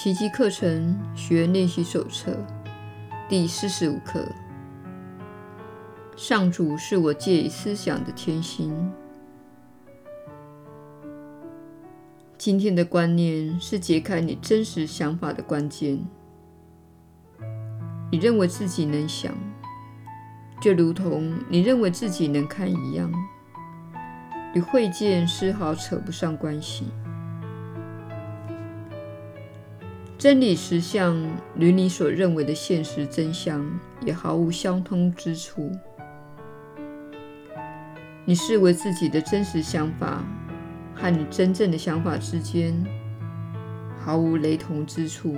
奇迹课程学练习手册第四十五课：上主是我借以思想的天心。今天的观念是解开你真实想法的关键。你认为自己能想，就如同你认为自己能看一样，与慧见丝毫扯不上关系。真理实相与你所认为的现实真相也毫无相通之处。你视为自己的真实想法和你真正的想法之间毫无雷同之处。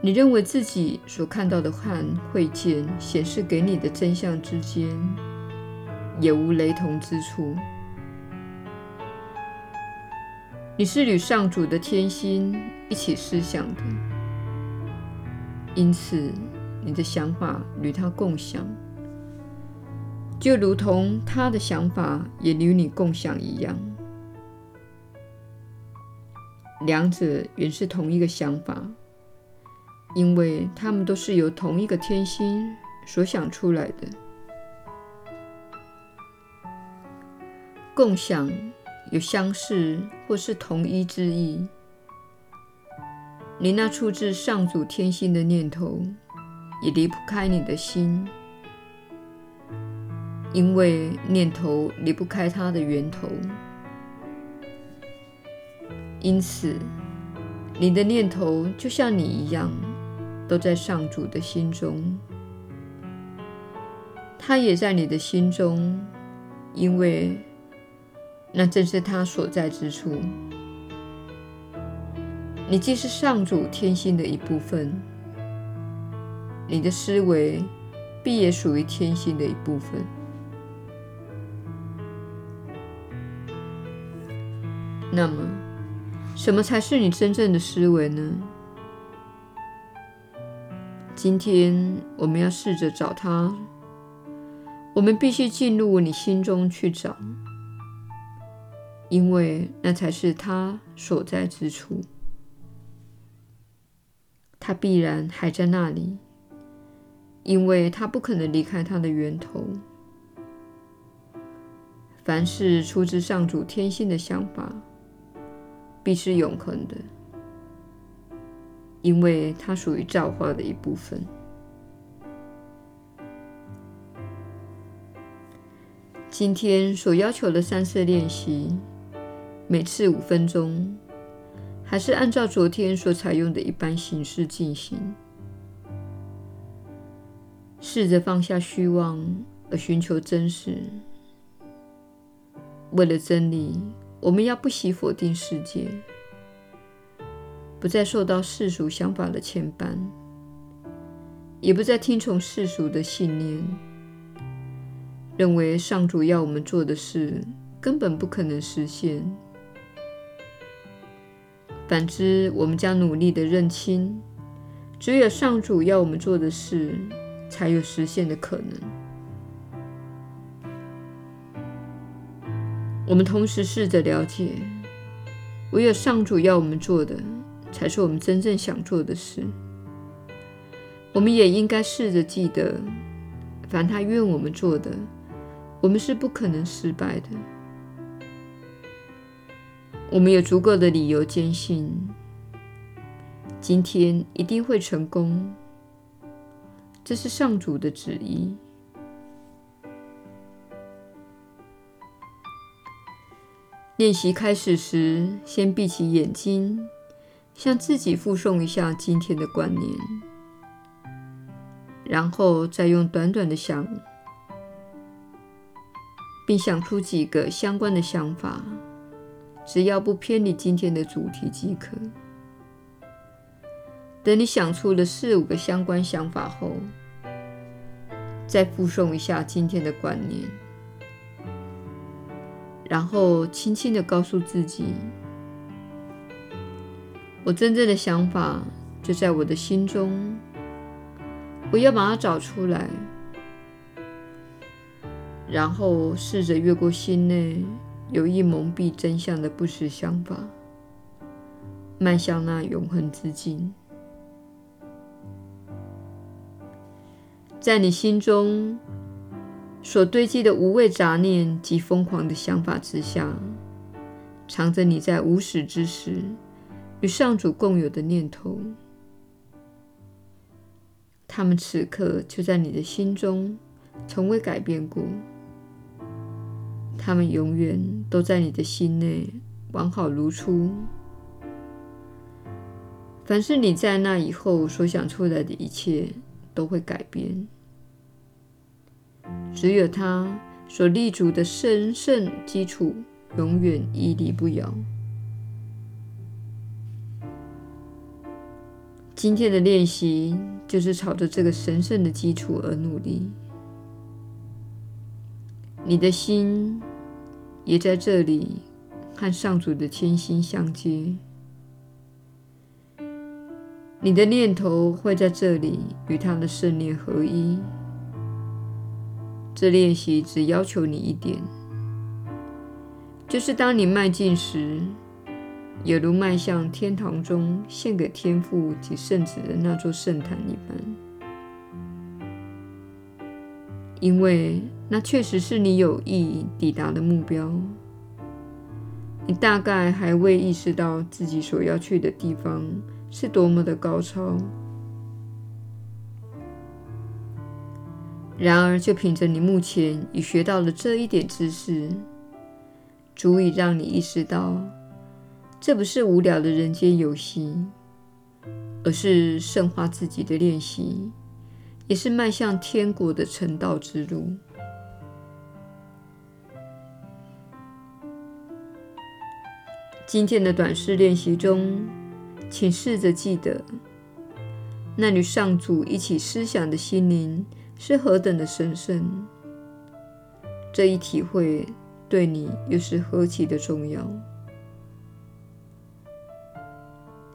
你认为自己所看到的和会见显示给你的真相之间也无雷同之处。你是与上主的天心一起思想的，因此你的想法与他共享，就如同他的想法也与你共享一样。两者原是同一个想法。因为他们都是由同一个天心所想出来的。共享有相似或是同一之意。你那出自上主天心的念头，也离不开你的心，因为念头离不开它的源头。因此，你的念头就像你一样。都在上主的心中，他也在你的心中，因为那正是他所在之处。你既是上主天心的一部分，你的思维必也属于天心的一部分。那么，什么才是你真正的思维呢？今天我们要试着找它。我们必须进入你心中去找，因为那才是他所在之处。他必然还在那里，因为他不可能离开他的源头。凡是出自上主天心的想法，必是永恒的。因为它属于造化的一部分。今天所要求的三次练习，每次五分钟，还是按照昨天所采用的一般形式进行。试着放下虚妄，而寻求真实。为了真理，我们要不惜否定世界。不再受到世俗想法的牵绊，也不再听从世俗的信念，认为上主要我们做的事根本不可能实现。反之，我们将努力地认清，只有上主要我们做的事，才有实现的可能。我们同时试着了解，唯有上主要我们做的。才是我们真正想做的事。我们也应该试着记得，凡他愿我们做的，我们是不可能失败的。我们有足够的理由坚信，今天一定会成功。这是上主的旨意。练习开始时，先闭起眼睛。向自己复诵一下今天的观念，然后再用短短的想，并想出几个相关的想法，只要不偏离今天的主题即可。等你想出了四五个相关想法后，再复诵一下今天的观念，然后轻轻地告诉自己。我真正的想法就在我的心中，我要把它找出来，然后试着越过心内有意蒙蔽真相的不实想法，迈向那永恒之境。在你心中所堆积的无谓杂念及疯狂的想法之下，藏着你在无始之时与上主共有的念头。他们此刻就在你的心中，从未改变过。他们永远都在你的心内，完好如初。凡是你在那以后所想出来的一切，都会改变。只有他所立足的神圣基础，永远屹立不摇。今天的练习就是朝着这个神圣的基础而努力。你的心也在这里和上主的天心相接。你的念头会在这里与他的圣念合一。这练习只要求你一点，就是当你迈进时，也如迈向天堂中献给天父及圣子的那座圣坛一般，因为那确实是你有意抵达的目标。你大概还未意识到自己所要去的地方。是多么的高超！然而，就凭着你目前已学到的这一点知识，足以让你意识到，这不是无聊的人间游戏，而是圣化自己的练习，也是迈向天国的成道之路。今天的短式练习中，请试着记得，那与上主一起思想的心灵是何等的神圣。这一体会对你又是何其的重要。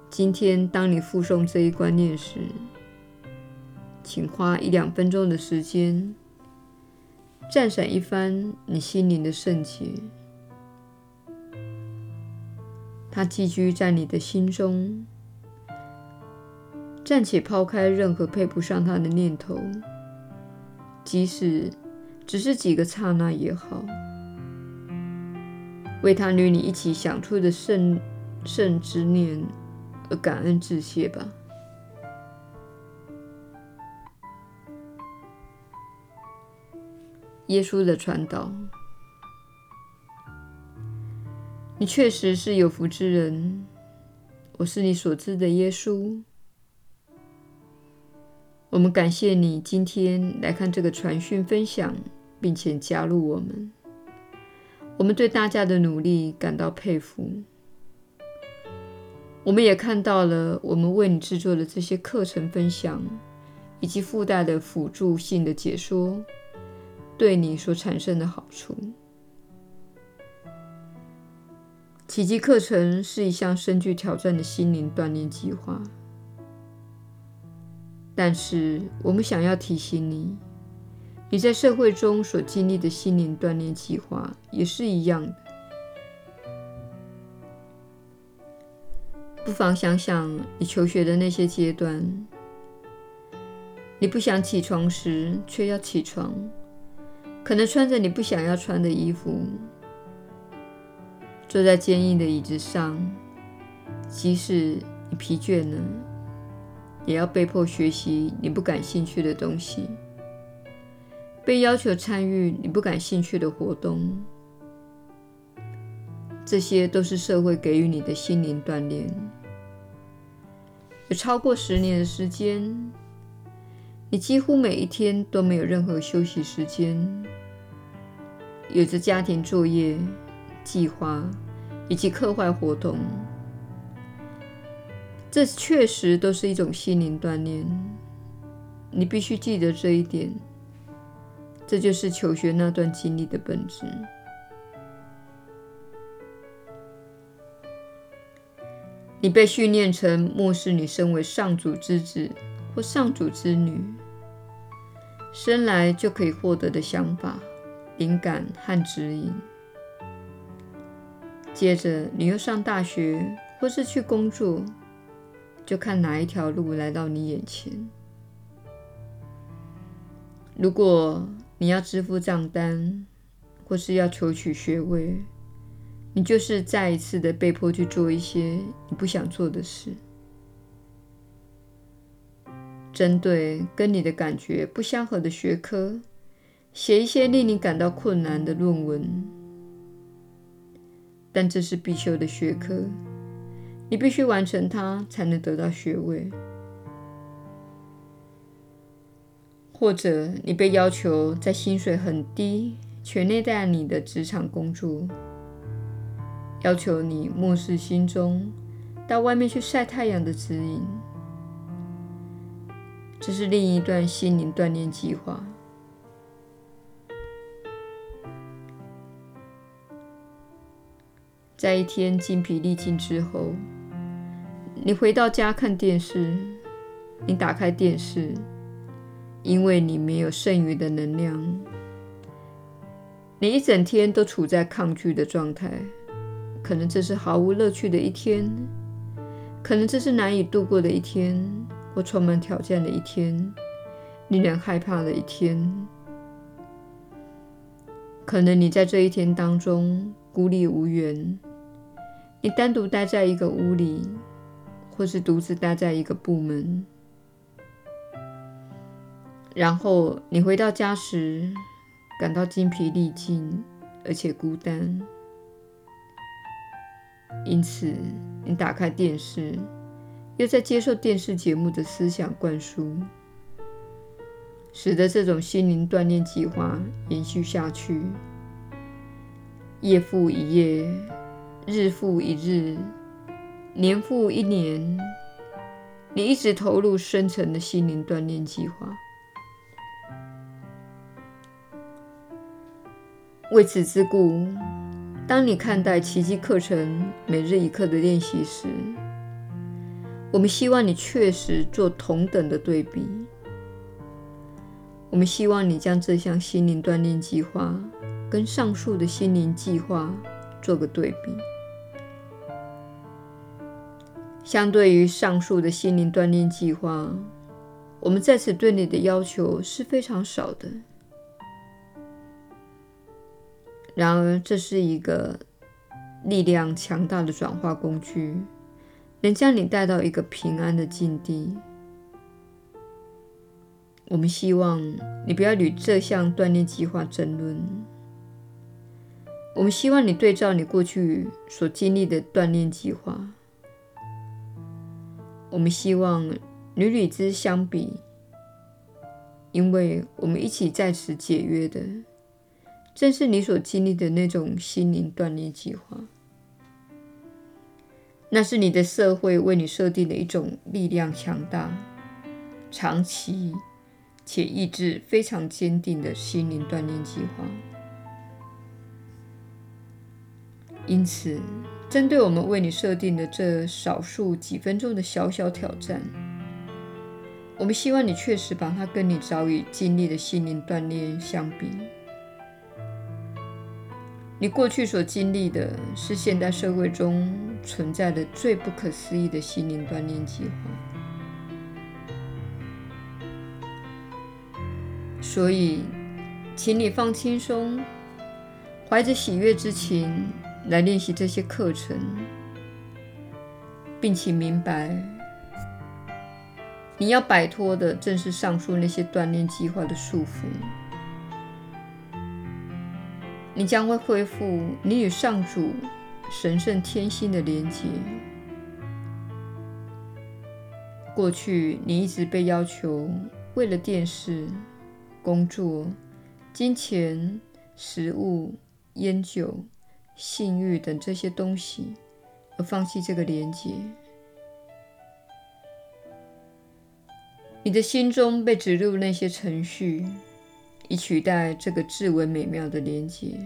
今天，当你附送这一观念时，请花一两分钟的时间，赞赏一番你心灵的圣洁。它寄居在你的心中，暂且抛开任何配不上它的念头，即使只是几个刹那也好，为他与你一起想出的圣圣之念而感恩致谢吧。耶稣的传导。你确实是有福之人，我是你所知的耶稣。我们感谢你今天来看这个传讯分享，并且加入我们。我们对大家的努力感到佩服。我们也看到了我们为你制作的这些课程分享，以及附带的辅助性的解说，对你所产生的好处。奇迹课程是一项深具挑战的心灵锻炼计划，但是我们想要提醒你，你在社会中所经历的心灵锻炼计划也是一样的。不妨想想你求学的那些阶段，你不想起床时却要起床，可能穿着你不想要穿的衣服。坐在坚硬的椅子上，即使你疲倦了，也要被迫学习你不感兴趣的东西，被要求参与你不感兴趣的活动。这些都是社会给予你的心灵锻炼。有超过十年的时间，你几乎每一天都没有任何休息时间，有着家庭作业。计划以及课外活动，这确实都是一种心灵锻炼。你必须记得这一点，这就是求学那段经历的本质。你被训练成漠视你身为上主之子或上主之女，生来就可以获得的想法、灵感和指引。接着，你又上大学或是去工作，就看哪一条路来到你眼前。如果你要支付账单，或是要求取学位，你就是再一次的被迫去做一些你不想做的事。针对跟你的感觉不相合的学科，写一些令你感到困难的论文。但这是必修的学科，你必须完成它才能得到学位。或者你被要求在薪水很低、权力大你的职场工作，要求你漠视心中到外面去晒太阳的指引。这是另一段心灵锻炼计划。在一天精疲力尽之后，你回到家看电视。你打开电视，因为你没有剩余的能量。你一整天都处在抗拒的状态，可能这是毫无乐趣的一天，可能这是难以度过的一天。或充满挑战的一天，令人害怕的一天。可能你在这一天当中孤立无援，你单独待在一个屋里，或是独自待在一个部门。然后你回到家时，感到精疲力尽，而且孤单。因此，你打开电视。又在接受电视节目的思想灌输，使得这种心灵锻炼计划延续下去，夜复一夜，日复一日，年复一年，你一直投入深层的心灵锻炼计划。为此之故，当你看待奇迹课程每日一课的练习时，我们希望你确实做同等的对比。我们希望你将这项心灵锻炼计划跟上述的心灵计划做个对比。相对于上述的心灵锻炼计划，我们在此对你的要求是非常少的。然而，这是一个力量强大的转化工具。能将你带到一个平安的境地。我们希望你不要与这项锻炼计划争论。我们希望你对照你过去所经历的锻炼计划。我们希望你与之相比，因为我们一起在此解约的，正是你所经历的那种心灵锻炼计划。那是你的社会为你设定的一种力量强大、长期且意志非常坚定的心灵锻炼计划。因此，针对我们为你设定的这少数几分钟的小小挑战，我们希望你确实把它跟你早已经历的心灵锻炼相比。你过去所经历的是现代社会中存在的最不可思议的心灵锻炼计划，所以，请你放轻松，怀着喜悦之情来练习这些课程，并且明白，你要摆脱的正是上述那些锻炼计划的束缚。你将会恢复你与上主神圣天心的连结。过去，你一直被要求为了电视、工作、金钱、食物、烟酒、性欲等这些东西而放弃这个连接。你的心中被植入那些程序。以取代这个至为美妙的连接。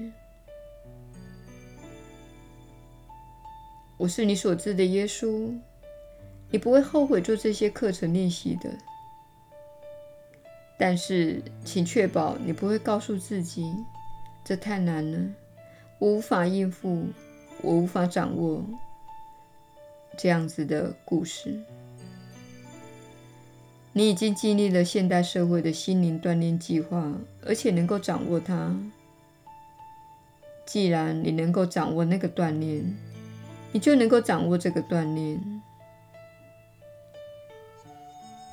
我是你所知的耶稣，你不会后悔做这些课程练习的。但是，请确保你不会告诉自己，这太难了，我无法应付，我无法掌握。这样子的故事。你已经经历了现代社会的心灵锻炼计划，而且能够掌握它。既然你能够掌握那个锻炼，你就能够掌握这个锻炼。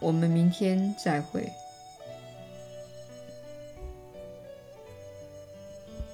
我们明天再会。